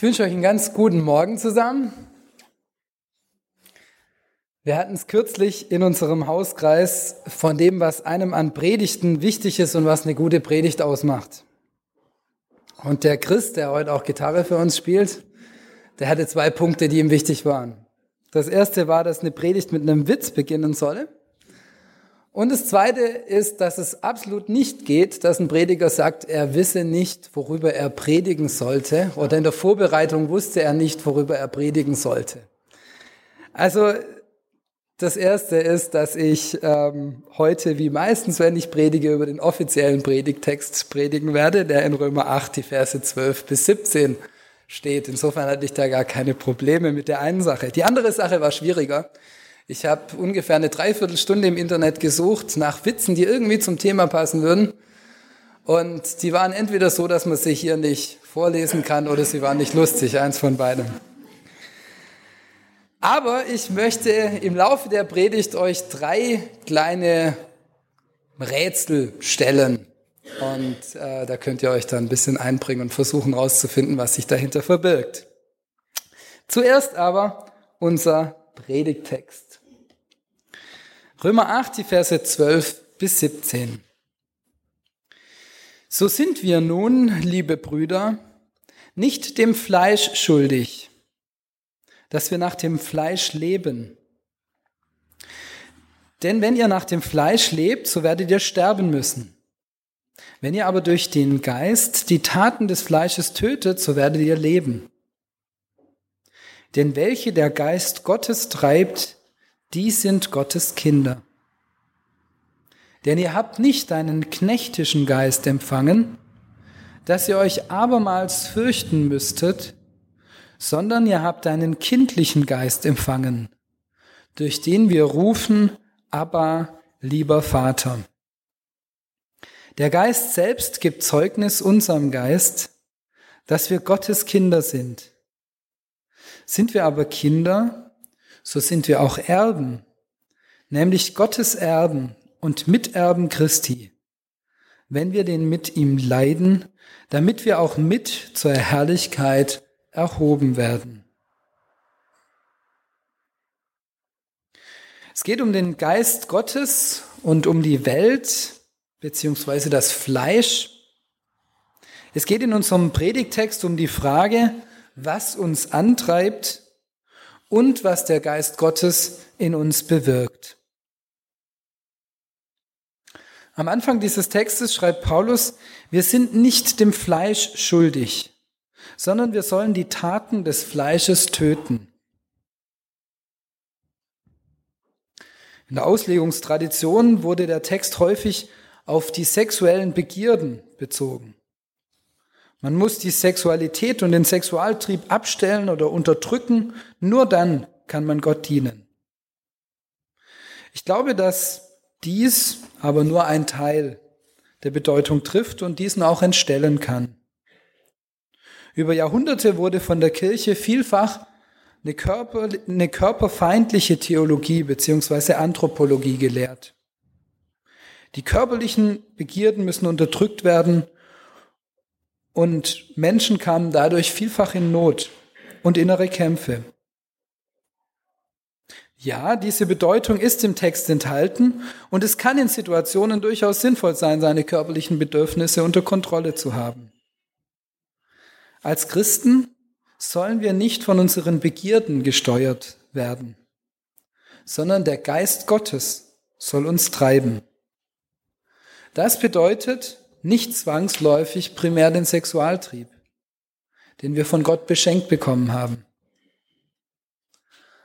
Ich wünsche euch einen ganz guten Morgen zusammen. Wir hatten es kürzlich in unserem Hauskreis von dem, was einem an Predigten wichtig ist und was eine gute Predigt ausmacht. Und der Chris, der heute auch Gitarre für uns spielt, der hatte zwei Punkte, die ihm wichtig waren. Das erste war, dass eine Predigt mit einem Witz beginnen solle. Und das Zweite ist, dass es absolut nicht geht, dass ein Prediger sagt, er wisse nicht, worüber er predigen sollte, oder in der Vorbereitung wusste er nicht, worüber er predigen sollte. Also das Erste ist, dass ich ähm, heute, wie meistens, wenn ich predige, über den offiziellen Predigtext predigen werde, der in Römer 8, die Verse 12 bis 17 steht. Insofern hatte ich da gar keine Probleme mit der einen Sache. Die andere Sache war schwieriger. Ich habe ungefähr eine Dreiviertelstunde im Internet gesucht nach Witzen, die irgendwie zum Thema passen würden. Und die waren entweder so, dass man sie hier nicht vorlesen kann, oder sie waren nicht lustig, eins von beidem. Aber ich möchte im Laufe der Predigt euch drei kleine Rätsel stellen. Und äh, da könnt ihr euch dann ein bisschen einbringen und versuchen herauszufinden, was sich dahinter verbirgt. Zuerst aber unser Predigtext. Römer 8, die Verse 12 bis 17. So sind wir nun, liebe Brüder, nicht dem Fleisch schuldig, dass wir nach dem Fleisch leben. Denn wenn ihr nach dem Fleisch lebt, so werdet ihr sterben müssen. Wenn ihr aber durch den Geist die Taten des Fleisches tötet, so werdet ihr leben. Denn welche der Geist Gottes treibt, die sind Gottes Kinder. Denn ihr habt nicht einen knechtischen Geist empfangen, dass ihr euch abermals fürchten müsstet, sondern ihr habt einen kindlichen Geist empfangen, durch den wir rufen, aber lieber Vater. Der Geist selbst gibt Zeugnis unserem Geist, dass wir Gottes Kinder sind. Sind wir aber Kinder, so sind wir auch Erben, nämlich Gottes Erben und Miterben Christi, wenn wir den mit ihm leiden, damit wir auch mit zur Herrlichkeit erhoben werden. Es geht um den Geist Gottes und um die Welt beziehungsweise das Fleisch. Es geht in unserem Predigtext um die Frage, was uns antreibt und was der Geist Gottes in uns bewirkt. Am Anfang dieses Textes schreibt Paulus, wir sind nicht dem Fleisch schuldig, sondern wir sollen die Taten des Fleisches töten. In der Auslegungstradition wurde der Text häufig auf die sexuellen Begierden bezogen. Man muss die Sexualität und den Sexualtrieb abstellen oder unterdrücken. Nur dann kann man Gott dienen. Ich glaube, dass dies aber nur ein Teil der Bedeutung trifft und diesen auch entstellen kann. Über Jahrhunderte wurde von der Kirche vielfach eine, Körper, eine körperfeindliche Theologie beziehungsweise Anthropologie gelehrt. Die körperlichen Begierden müssen unterdrückt werden und Menschen kamen dadurch vielfach in Not und innere Kämpfe. Ja, diese Bedeutung ist im Text enthalten und es kann in Situationen durchaus sinnvoll sein, seine körperlichen Bedürfnisse unter Kontrolle zu haben. Als Christen sollen wir nicht von unseren Begierden gesteuert werden, sondern der Geist Gottes soll uns treiben. Das bedeutet, nicht zwangsläufig primär den Sexualtrieb, den wir von Gott beschenkt bekommen haben.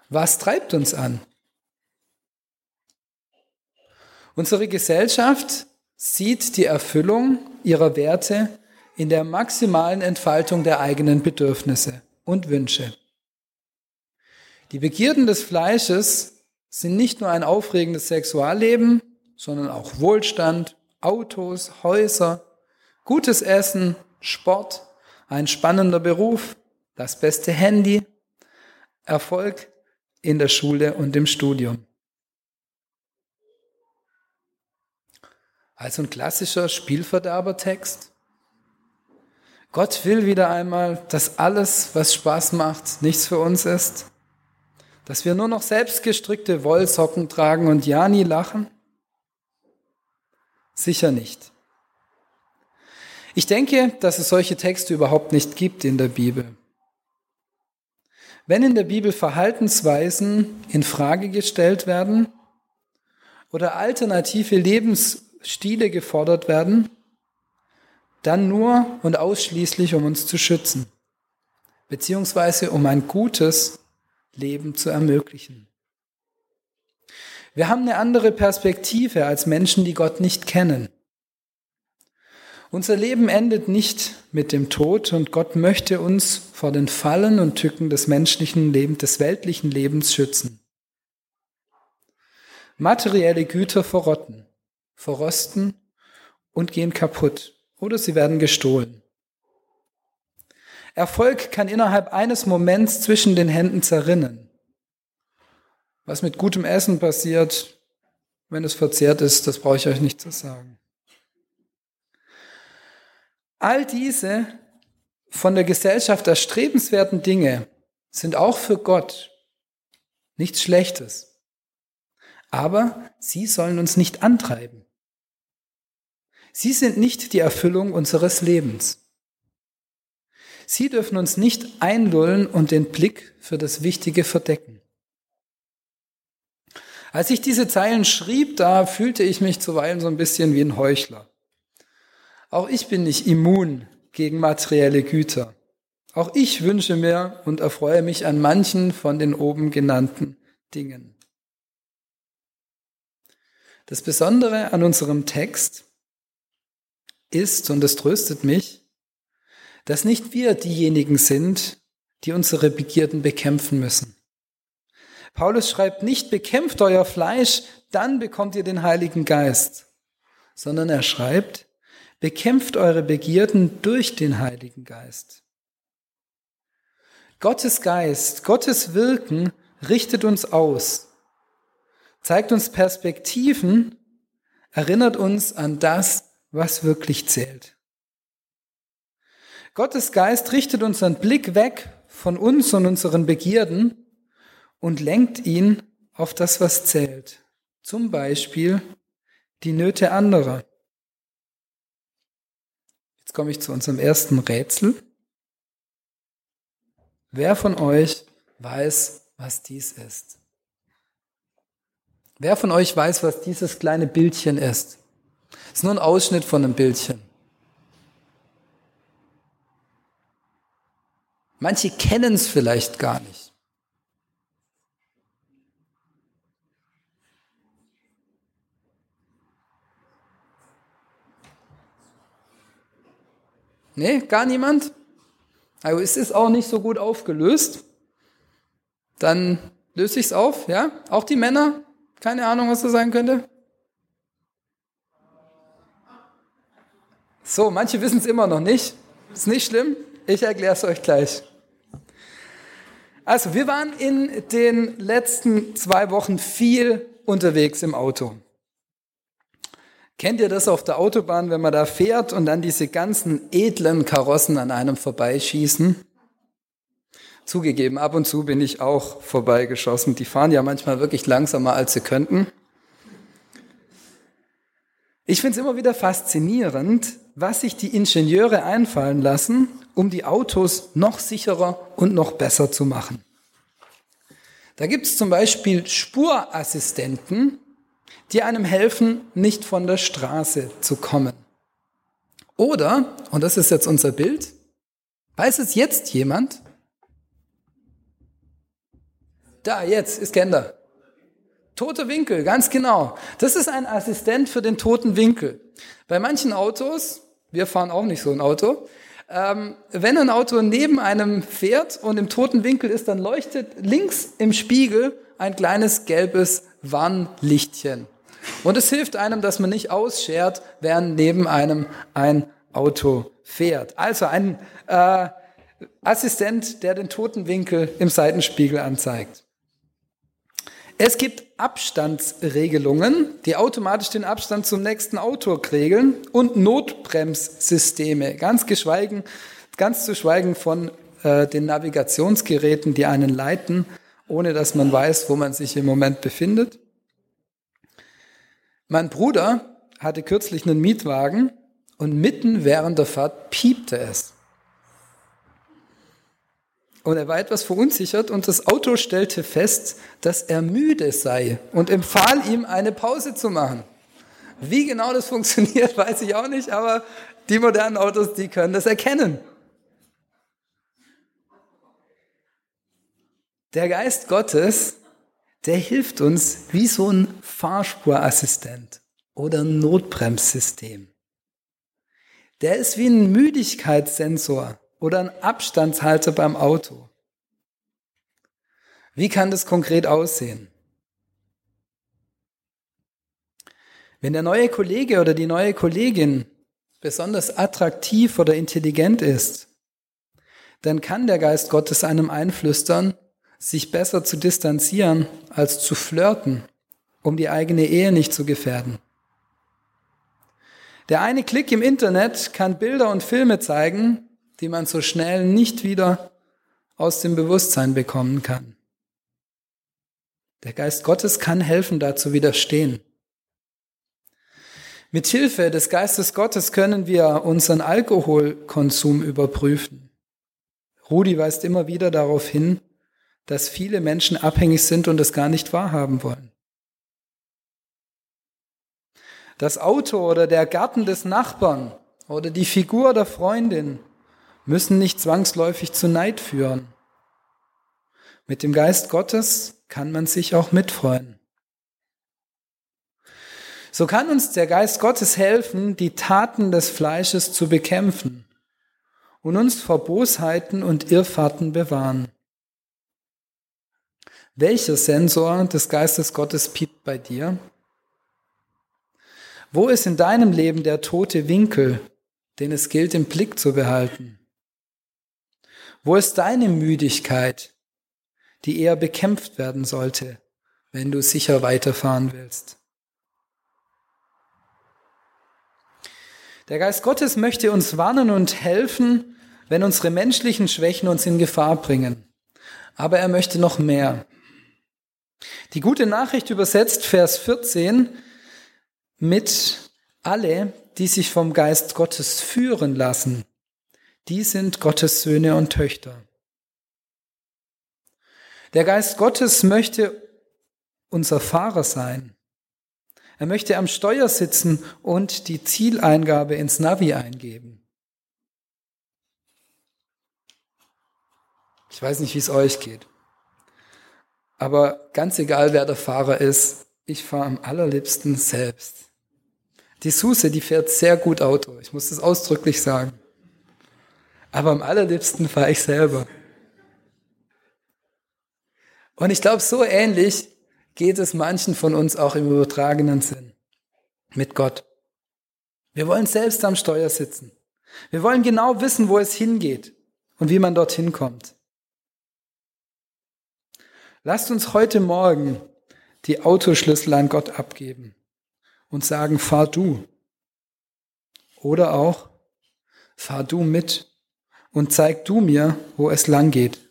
Was treibt uns an? Unsere Gesellschaft sieht die Erfüllung ihrer Werte in der maximalen Entfaltung der eigenen Bedürfnisse und Wünsche. Die Begierden des Fleisches sind nicht nur ein aufregendes Sexualleben, sondern auch Wohlstand, Autos, Häuser, gutes Essen, Sport, ein spannender Beruf, das beste Handy, Erfolg in der Schule und im Studium. Also ein klassischer Spielverderbertext. Gott will wieder einmal, dass alles, was Spaß macht, nichts für uns ist. Dass wir nur noch selbstgestrickte Wollsocken tragen und ja nie lachen? Sicher nicht. Ich denke, dass es solche Texte überhaupt nicht gibt in der Bibel. Wenn in der Bibel Verhaltensweisen in Frage gestellt werden oder alternative Lebensstile gefordert werden, dann nur und ausschließlich, um uns zu schützen, beziehungsweise um ein gutes Leben zu ermöglichen. Wir haben eine andere Perspektive als Menschen, die Gott nicht kennen. Unser Leben endet nicht mit dem Tod und Gott möchte uns vor den Fallen und Tücken des menschlichen Lebens, des weltlichen Lebens schützen. Materielle Güter verrotten, verrosten und gehen kaputt oder sie werden gestohlen. Erfolg kann innerhalb eines Moments zwischen den Händen zerrinnen. Was mit gutem Essen passiert, wenn es verzehrt ist, das brauche ich euch nicht zu sagen. All diese von der Gesellschaft erstrebenswerten Dinge sind auch für Gott nichts Schlechtes. Aber sie sollen uns nicht antreiben. Sie sind nicht die Erfüllung unseres Lebens. Sie dürfen uns nicht einlullen und den Blick für das Wichtige verdecken. Als ich diese Zeilen schrieb, da fühlte ich mich zuweilen so ein bisschen wie ein Heuchler. Auch ich bin nicht immun gegen materielle Güter. Auch ich wünsche mir und erfreue mich an manchen von den oben genannten Dingen. Das Besondere an unserem Text ist, und es tröstet mich, dass nicht wir diejenigen sind, die unsere Begierden bekämpfen müssen. Paulus schreibt nicht, bekämpft euer Fleisch, dann bekommt ihr den Heiligen Geist, sondern er schreibt, bekämpft eure Begierden durch den Heiligen Geist. Gottes Geist, Gottes Wirken richtet uns aus, zeigt uns Perspektiven, erinnert uns an das, was wirklich zählt. Gottes Geist richtet unseren Blick weg von uns und unseren Begierden und lenkt ihn auf das, was zählt. Zum Beispiel die Nöte anderer. Jetzt komme ich zu unserem ersten Rätsel. Wer von euch weiß, was dies ist? Wer von euch weiß, was dieses kleine Bildchen ist? ist nur ein Ausschnitt von einem Bildchen. Manche kennen es vielleicht gar nicht. Nee, gar niemand? Also es ist auch nicht so gut aufgelöst. Dann löse ich es auf, ja? Auch die Männer? Keine Ahnung, was das sein könnte? So, manche wissen es immer noch nicht. Ist nicht schlimm. Ich erkläre es euch gleich. Also, wir waren in den letzten zwei Wochen viel unterwegs im Auto. Kennt ihr das auf der Autobahn, wenn man da fährt und dann diese ganzen edlen Karossen an einem vorbeischießen? Zugegeben, ab und zu bin ich auch vorbeigeschossen. Die fahren ja manchmal wirklich langsamer, als sie könnten. Ich finde es immer wieder faszinierend, was sich die Ingenieure einfallen lassen, um die Autos noch sicherer und noch besser zu machen. Da gibt es zum Beispiel Spurassistenten, die einem helfen, nicht von der Straße zu kommen. Oder, und das ist jetzt unser Bild, weiß es jetzt jemand? Da, jetzt ist Gender. Tote Winkel, ganz genau. Das ist ein Assistent für den toten Winkel. Bei manchen Autos, wir fahren auch nicht so ein Auto, ähm, wenn ein Auto neben einem fährt und im toten Winkel ist, dann leuchtet links im Spiegel ein kleines gelbes Warnlichtchen. Und es hilft einem, dass man nicht ausschert, während neben einem ein Auto fährt. Also ein äh, Assistent, der den toten Winkel im Seitenspiegel anzeigt. Es gibt Abstandsregelungen, die automatisch den Abstand zum nächsten Auto regeln und Notbremssysteme, ganz geschweigen, Ganz zu schweigen von äh, den Navigationsgeräten, die einen leiten, ohne dass man weiß, wo man sich im Moment befindet. Mein Bruder hatte kürzlich einen Mietwagen und mitten während der Fahrt piepte es. Und er war etwas verunsichert und das Auto stellte fest, dass er müde sei und empfahl ihm, eine Pause zu machen. Wie genau das funktioniert, weiß ich auch nicht, aber die modernen Autos, die können das erkennen. Der Geist Gottes, der hilft uns wie so ein Fahrspurassistent oder ein Notbremssystem. Der ist wie ein Müdigkeitssensor oder ein Abstandshalter beim Auto. Wie kann das konkret aussehen? Wenn der neue Kollege oder die neue Kollegin besonders attraktiv oder intelligent ist, dann kann der Geist Gottes einem einflüstern, sich besser zu distanzieren als zu flirten, um die eigene Ehe nicht zu gefährden. Der eine Klick im Internet kann Bilder und Filme zeigen, die man so schnell nicht wieder aus dem Bewusstsein bekommen kann. Der Geist Gottes kann helfen, da zu widerstehen. Mit Hilfe des Geistes Gottes können wir unseren Alkoholkonsum überprüfen. Rudi weist immer wieder darauf hin, dass viele Menschen abhängig sind und es gar nicht wahrhaben wollen. Das Auto oder der Garten des Nachbarn oder die Figur der Freundin müssen nicht zwangsläufig zu Neid führen. Mit dem Geist Gottes kann man sich auch mitfreuen. So kann uns der Geist Gottes helfen, die Taten des Fleisches zu bekämpfen und uns vor Bosheiten und Irrfahrten bewahren. Welcher Sensor des Geistes Gottes piept bei dir? Wo ist in deinem Leben der tote Winkel, den es gilt im Blick zu behalten? Wo ist deine Müdigkeit, die eher bekämpft werden sollte, wenn du sicher weiterfahren willst? Der Geist Gottes möchte uns warnen und helfen, wenn unsere menschlichen Schwächen uns in Gefahr bringen. Aber er möchte noch mehr. Die gute Nachricht übersetzt Vers 14 mit alle, die sich vom Geist Gottes führen lassen die sind Gottes Söhne und Töchter. Der Geist Gottes möchte unser Fahrer sein. Er möchte am Steuer sitzen und die Zieleingabe ins Navi eingeben. Ich weiß nicht, wie es euch geht. Aber ganz egal, wer der Fahrer ist, ich fahre am allerliebsten selbst. Die Suse, die fährt sehr gut Auto. Ich muss das ausdrücklich sagen aber am allerliebsten fahre ich selber. Und ich glaube, so ähnlich geht es manchen von uns auch im übertragenen Sinn mit Gott. Wir wollen selbst am Steuer sitzen. Wir wollen genau wissen, wo es hingeht und wie man dorthin kommt. Lasst uns heute Morgen die Autoschlüssel an Gott abgeben und sagen, fahr du. Oder auch, fahr du mit und zeig du mir, wo es lang geht.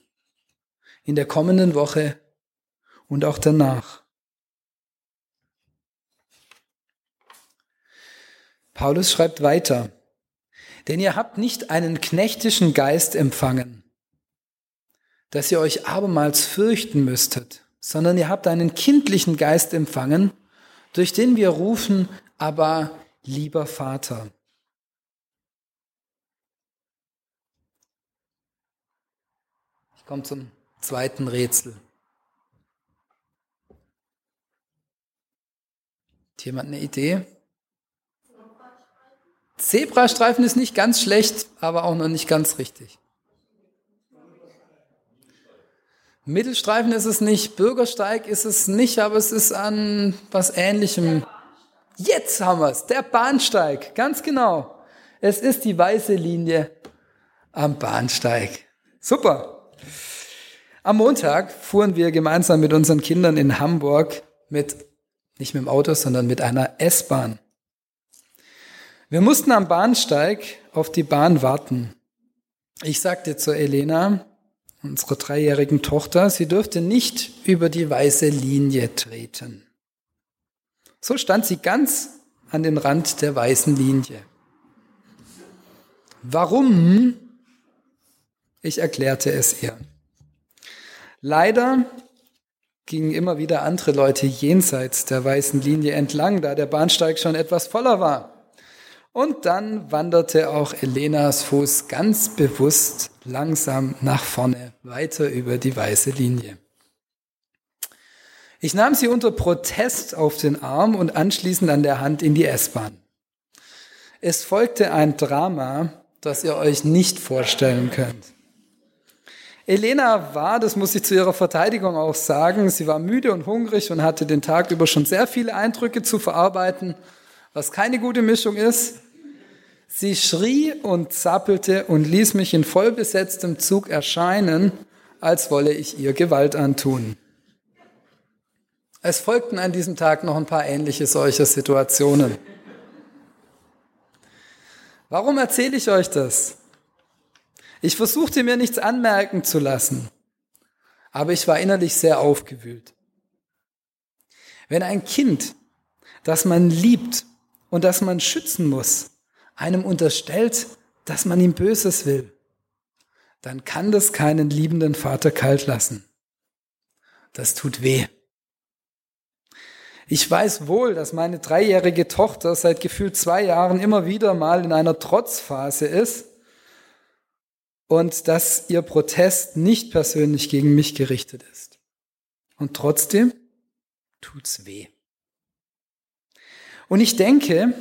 In der kommenden Woche und auch danach. Paulus schreibt weiter, denn ihr habt nicht einen knechtischen Geist empfangen, dass ihr euch abermals fürchten müsstet, sondern ihr habt einen kindlichen Geist empfangen, durch den wir rufen, aber lieber Vater. Ich komme zum zweiten Rätsel. Hat jemand eine Idee? Zebrastreifen ist nicht ganz schlecht, aber auch noch nicht ganz richtig. Mittelstreifen ist es nicht, Bürgersteig ist es nicht, aber es ist an was Ähnlichem. Jetzt haben wir es, der Bahnsteig, ganz genau. Es ist die weiße Linie am Bahnsteig. Super. Am Montag fuhren wir gemeinsam mit unseren Kindern in Hamburg mit, nicht mit dem Auto, sondern mit einer S-Bahn. Wir mussten am Bahnsteig auf die Bahn warten. Ich sagte zu Elena, unserer dreijährigen Tochter, sie dürfte nicht über die weiße Linie treten. So stand sie ganz an den Rand der weißen Linie. Warum? Ich erklärte es ihr. Leider gingen immer wieder andere Leute jenseits der weißen Linie entlang, da der Bahnsteig schon etwas voller war. Und dann wanderte auch Elenas Fuß ganz bewusst langsam nach vorne, weiter über die weiße Linie. Ich nahm sie unter Protest auf den Arm und anschließend an der Hand in die S-Bahn. Es folgte ein Drama, das ihr euch nicht vorstellen könnt. Elena war, das muss ich zu ihrer Verteidigung auch sagen, sie war müde und hungrig und hatte den Tag über schon sehr viele Eindrücke zu verarbeiten, was keine gute Mischung ist. Sie schrie und zappelte und ließ mich in vollbesetztem Zug erscheinen, als wolle ich ihr Gewalt antun. Es folgten an diesem Tag noch ein paar ähnliche solcher Situationen. Warum erzähle ich euch das? Ich versuchte mir nichts anmerken zu lassen, aber ich war innerlich sehr aufgewühlt. Wenn ein Kind, das man liebt und das man schützen muss, einem unterstellt, dass man ihm Böses will, dann kann das keinen liebenden Vater kalt lassen. Das tut weh. Ich weiß wohl, dass meine dreijährige Tochter seit gefühlt zwei Jahren immer wieder mal in einer Trotzphase ist und dass ihr Protest nicht persönlich gegen mich gerichtet ist. Und trotzdem tut's weh. Und ich denke,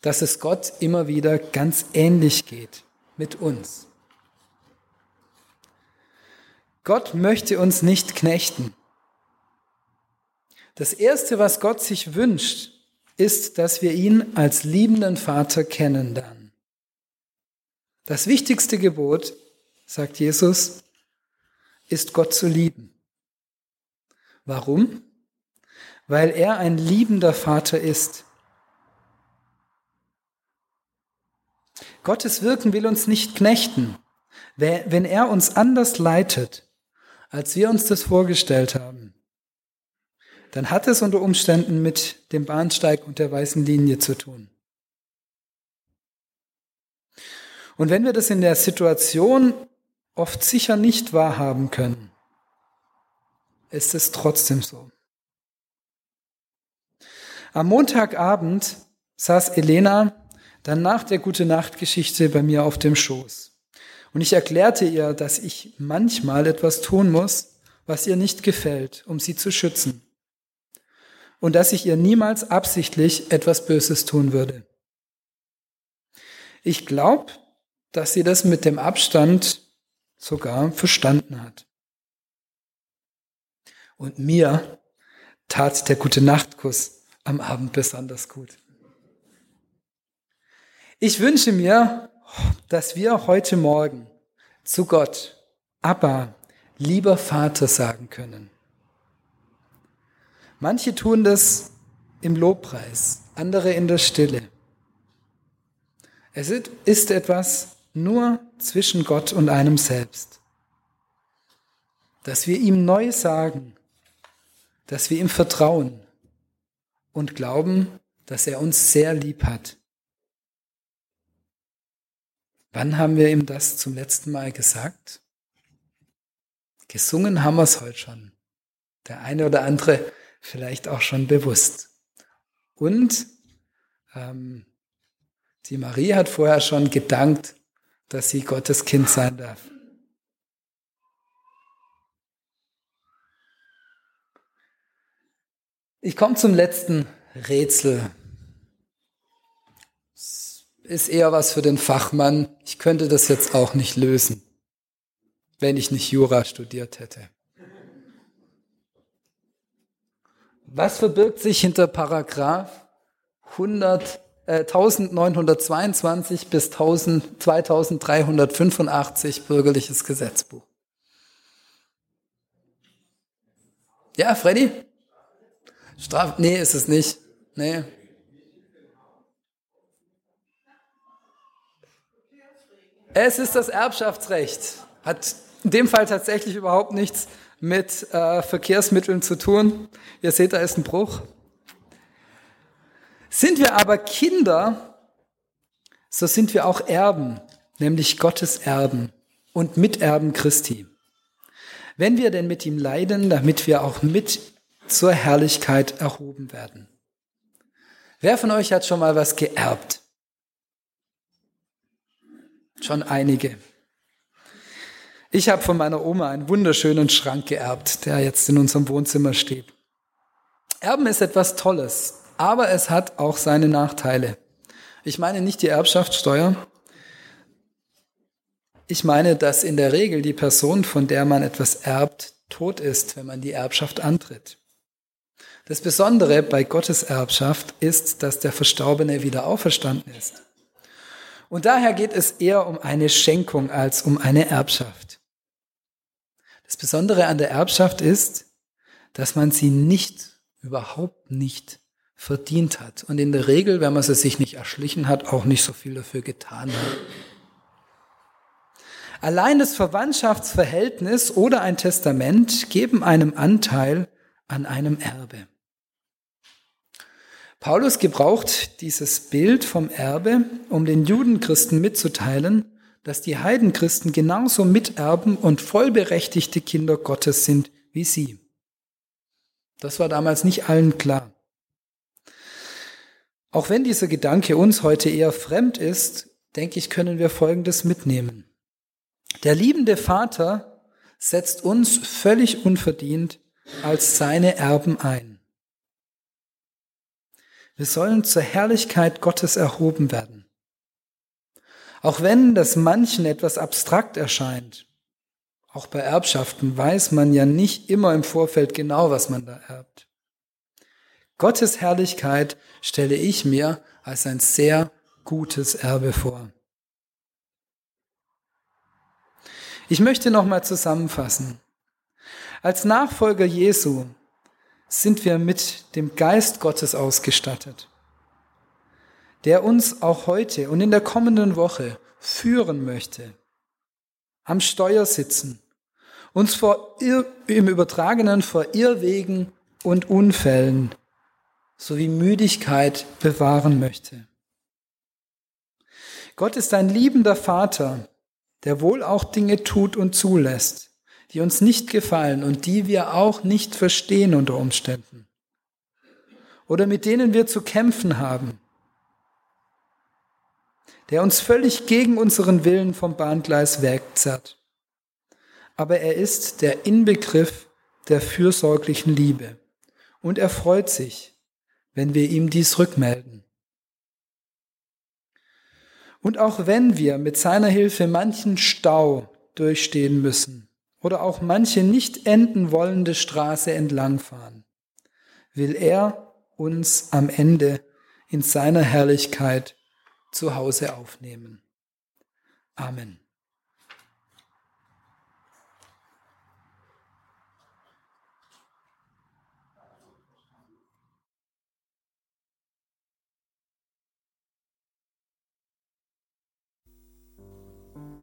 dass es Gott immer wieder ganz ähnlich geht mit uns. Gott möchte uns nicht knechten. Das Erste, was Gott sich wünscht, ist, dass wir ihn als liebenden Vater kennenlernen. Das wichtigste Gebot, sagt Jesus, ist Gott zu lieben. Warum? Weil er ein liebender Vater ist. Gottes Wirken will uns nicht knechten. Wenn er uns anders leitet, als wir uns das vorgestellt haben, dann hat es unter Umständen mit dem Bahnsteig und der weißen Linie zu tun. Und wenn wir das in der Situation oft sicher nicht wahrhaben können, ist es trotzdem so. Am Montagabend saß Elena dann nach der Gute Nacht Geschichte bei mir auf dem Schoß. Und ich erklärte ihr, dass ich manchmal etwas tun muss, was ihr nicht gefällt, um sie zu schützen. Und dass ich ihr niemals absichtlich etwas Böses tun würde. Ich glaube, dass sie das mit dem Abstand sogar verstanden hat. Und mir tat der gute Nachtkuss am Abend besonders gut. Ich wünsche mir, dass wir heute Morgen zu Gott, Abba, lieber Vater sagen können. Manche tun das im Lobpreis, andere in der Stille. Es ist etwas, nur zwischen Gott und einem selbst. Dass wir ihm neu sagen, dass wir ihm vertrauen und glauben, dass er uns sehr lieb hat. Wann haben wir ihm das zum letzten Mal gesagt? Gesungen haben wir es heute schon. Der eine oder andere vielleicht auch schon bewusst. Und ähm, die Marie hat vorher schon gedankt dass sie Gottes Kind sein darf. Ich komme zum letzten Rätsel. Ist eher was für den Fachmann. Ich könnte das jetzt auch nicht lösen, wenn ich nicht Jura studiert hätte. Was verbirgt sich hinter Paragraph 100 1922 äh, bis 1000, 2385 bürgerliches Gesetzbuch. Ja, Freddy? Straf, nee, ist es nicht. Nee. Es ist das Erbschaftsrecht. Hat in dem Fall tatsächlich überhaupt nichts mit äh, Verkehrsmitteln zu tun. Ihr seht, da ist ein Bruch. Sind wir aber Kinder, so sind wir auch Erben, nämlich Gottes Erben und Miterben Christi. Wenn wir denn mit ihm leiden, damit wir auch mit zur Herrlichkeit erhoben werden. Wer von euch hat schon mal was geerbt? Schon einige. Ich habe von meiner Oma einen wunderschönen Schrank geerbt, der jetzt in unserem Wohnzimmer steht. Erben ist etwas Tolles, aber es hat auch seine Nachteile. Ich meine nicht die Erbschaftssteuer. Ich meine, dass in der Regel die Person, von der man etwas erbt, tot ist, wenn man die Erbschaft antritt. Das Besondere bei Gottes Erbschaft ist, dass der Verstorbene wieder auferstanden ist. Und daher geht es eher um eine Schenkung als um eine Erbschaft. Das Besondere an der Erbschaft ist, dass man sie nicht, überhaupt nicht verdient hat. Und in der Regel, wenn man sie sich nicht erschlichen hat, auch nicht so viel dafür getan hat. Allein das Verwandtschaftsverhältnis oder ein Testament geben einem Anteil an einem Erbe. Paulus gebraucht dieses Bild vom Erbe, um den Judenchristen mitzuteilen, dass die Heidenchristen genauso Miterben und vollberechtigte Kinder Gottes sind wie sie. Das war damals nicht allen klar. Auch wenn dieser Gedanke uns heute eher fremd ist, denke ich, können wir Folgendes mitnehmen. Der liebende Vater setzt uns völlig unverdient als seine Erben ein. Wir sollen zur Herrlichkeit Gottes erhoben werden. Auch wenn das manchen etwas abstrakt erscheint, auch bei Erbschaften weiß man ja nicht immer im Vorfeld genau, was man da erbt. Gottes Herrlichkeit stelle ich mir als ein sehr gutes Erbe vor. Ich möchte nochmal zusammenfassen. Als Nachfolger Jesu sind wir mit dem Geist Gottes ausgestattet, der uns auch heute und in der kommenden Woche führen möchte, am Steuer sitzen, uns vor Irr im Übertragenen vor Irrwegen und Unfällen sowie Müdigkeit bewahren möchte. Gott ist ein liebender Vater, der wohl auch Dinge tut und zulässt, die uns nicht gefallen und die wir auch nicht verstehen unter Umständen oder mit denen wir zu kämpfen haben, der uns völlig gegen unseren Willen vom Bahngleis wegzerrt. Aber er ist der Inbegriff der fürsorglichen Liebe und er freut sich, wenn wir ihm dies rückmelden. Und auch wenn wir mit seiner Hilfe manchen Stau durchstehen müssen, oder auch manche nicht enden wollende Straße entlangfahren, will er uns am Ende in seiner Herrlichkeit zu Hause aufnehmen. Amen.